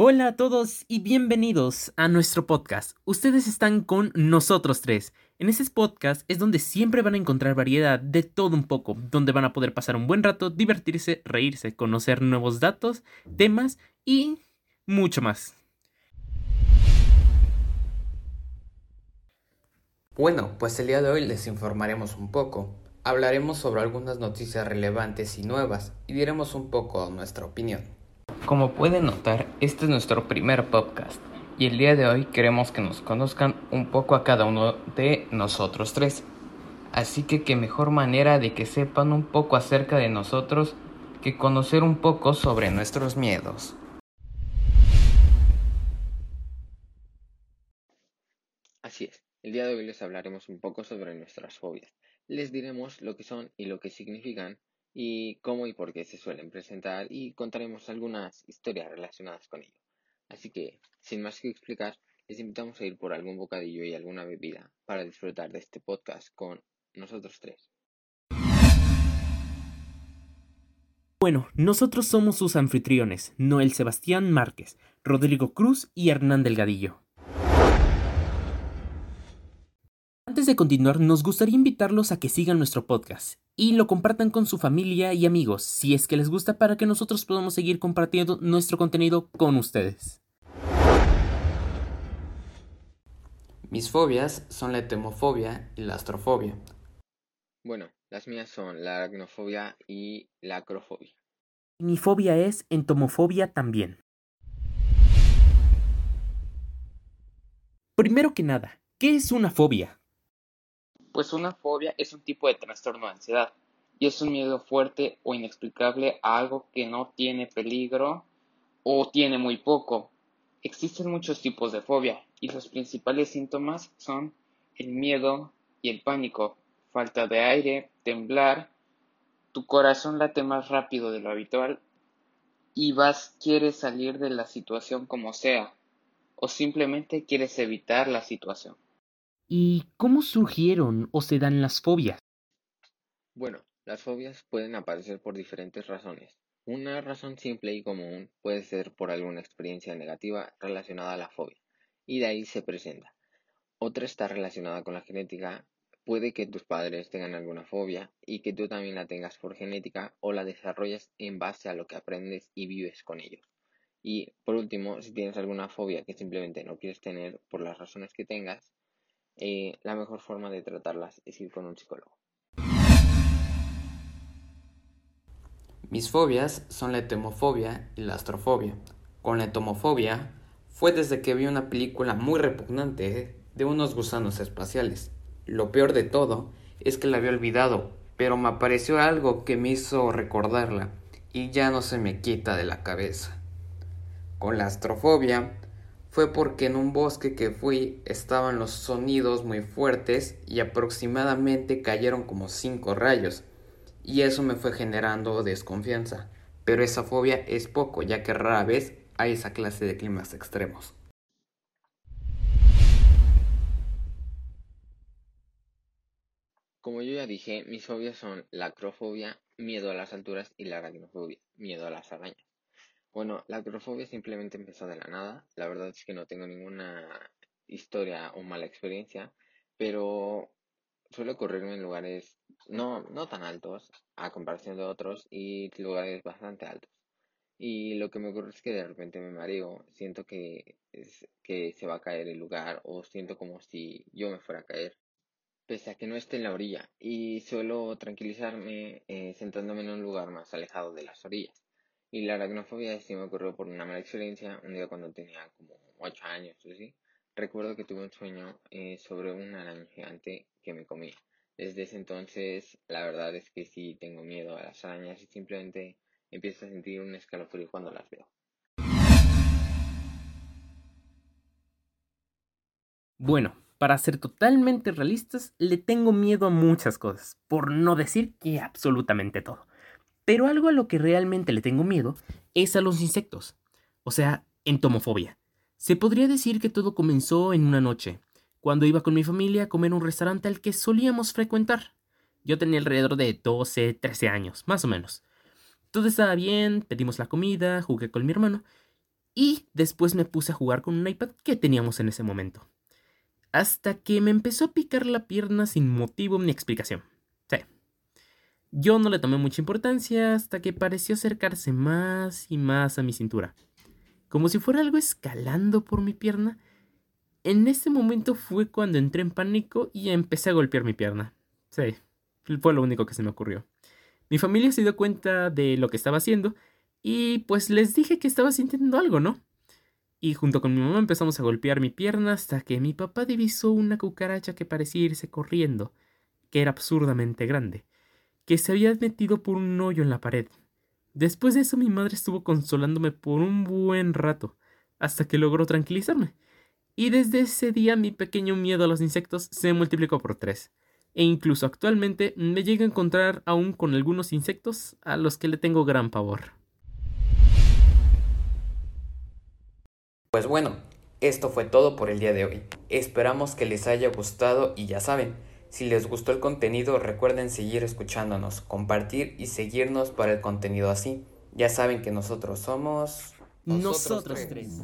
Hola a todos y bienvenidos a nuestro podcast. Ustedes están con nosotros tres. En ese podcast es donde siempre van a encontrar variedad de todo un poco, donde van a poder pasar un buen rato, divertirse, reírse, conocer nuevos datos, temas y mucho más. Bueno, pues el día de hoy les informaremos un poco. Hablaremos sobre algunas noticias relevantes y nuevas y diremos un poco nuestra opinión. Como pueden notar, este es nuestro primer podcast y el día de hoy queremos que nos conozcan un poco a cada uno de nosotros tres. Así que qué mejor manera de que sepan un poco acerca de nosotros que conocer un poco sobre nuestros miedos. Así es, el día de hoy les hablaremos un poco sobre nuestras fobias. Les diremos lo que son y lo que significan y cómo y por qué se suelen presentar y contaremos algunas historias relacionadas con ello. Así que, sin más que explicar, les invitamos a ir por algún bocadillo y alguna bebida para disfrutar de este podcast con nosotros tres. Bueno, nosotros somos sus anfitriones, Noel Sebastián Márquez, Rodrigo Cruz y Hernán Delgadillo. Antes de continuar, nos gustaría invitarlos a que sigan nuestro podcast y lo compartan con su familia y amigos si es que les gusta para que nosotros podamos seguir compartiendo nuestro contenido con ustedes. Mis fobias son la etemofobia y la astrofobia. Bueno, las mías son la aracnofobia y la acrofobia. Mi fobia es entomofobia también. Primero que nada, ¿qué es una fobia? Pues una fobia es un tipo de trastorno de ansiedad y es un miedo fuerte o inexplicable a algo que no tiene peligro o tiene muy poco. Existen muchos tipos de fobia y los principales síntomas son el miedo y el pánico, falta de aire, temblar, tu corazón late más rápido de lo habitual y vas quieres salir de la situación como sea o simplemente quieres evitar la situación. ¿Y cómo surgieron o se dan las fobias? Bueno, las fobias pueden aparecer por diferentes razones. Una razón simple y común puede ser por alguna experiencia negativa relacionada a la fobia, y de ahí se presenta. Otra está relacionada con la genética. Puede que tus padres tengan alguna fobia y que tú también la tengas por genética o la desarrolles en base a lo que aprendes y vives con ellos. Y por último, si tienes alguna fobia que simplemente no quieres tener por las razones que tengas, eh, la mejor forma de tratarlas es ir con un psicólogo. Mis fobias son la etemofobia y la astrofobia. Con la etomofobia fue desde que vi una película muy repugnante de unos gusanos espaciales. Lo peor de todo es que la había olvidado, pero me apareció algo que me hizo recordarla y ya no se me quita de la cabeza. Con la astrofobia fue porque en un bosque que fui estaban los sonidos muy fuertes y aproximadamente cayeron como cinco rayos, y eso me fue generando desconfianza. Pero esa fobia es poco, ya que rara vez hay esa clase de climas extremos. Como yo ya dije, mis fobias son la acrofobia, miedo a las alturas y la aracnofobia, miedo a las arañas. Bueno, la acrofobia simplemente empezó de la nada. La verdad es que no tengo ninguna historia o mala experiencia, pero suele ocurrirme en lugares no, no tan altos a comparación de otros y lugares bastante altos. Y lo que me ocurre es que de repente me mareo, siento que, es, que se va a caer el lugar o siento como si yo me fuera a caer, pese a que no esté en la orilla. Y suelo tranquilizarme eh, sentándome en un lugar más alejado de las orillas. Y la aracnofobia sí me ocurrió por una mala experiencia, un día cuando tenía como 8 años o. Recuerdo que tuve un sueño eh, sobre una araña gigante que me comía. Desde ese entonces, la verdad es que sí tengo miedo a las arañas y simplemente empiezo a sentir un escalofrío cuando las veo. Bueno, para ser totalmente realistas, le tengo miedo a muchas cosas, por no decir que absolutamente todo. Pero algo a lo que realmente le tengo miedo es a los insectos, o sea, entomofobia. Se podría decir que todo comenzó en una noche, cuando iba con mi familia a comer un restaurante al que solíamos frecuentar. Yo tenía alrededor de 12, 13 años, más o menos. Todo estaba bien, pedimos la comida, jugué con mi hermano, Y después me puse a jugar con un iPad que teníamos en ese momento. Hasta que me empezó a picar la pierna sin motivo ni explicación. Yo no le tomé mucha importancia hasta que pareció acercarse más y más a mi cintura. Como si fuera algo escalando por mi pierna. En ese momento fue cuando entré en pánico y empecé a golpear mi pierna. Sí, fue lo único que se me ocurrió. Mi familia se dio cuenta de lo que estaba haciendo y pues les dije que estaba sintiendo algo, ¿no? Y junto con mi mamá empezamos a golpear mi pierna hasta que mi papá divisó una cucaracha que parecía irse corriendo, que era absurdamente grande, que se había metido por un hoyo en la pared. Después de eso mi madre estuvo consolándome por un buen rato, hasta que logró tranquilizarme. Y desde ese día mi pequeño miedo a los insectos se multiplicó por tres. E incluso actualmente me llego a encontrar aún con algunos insectos a los que le tengo gran pavor. Pues bueno, esto fue todo por el día de hoy. Esperamos que les haya gustado y ya saben, si les gustó el contenido recuerden seguir escuchándonos, compartir y seguirnos para el contenido así. Ya saben que nosotros somos... Nosotros, tres.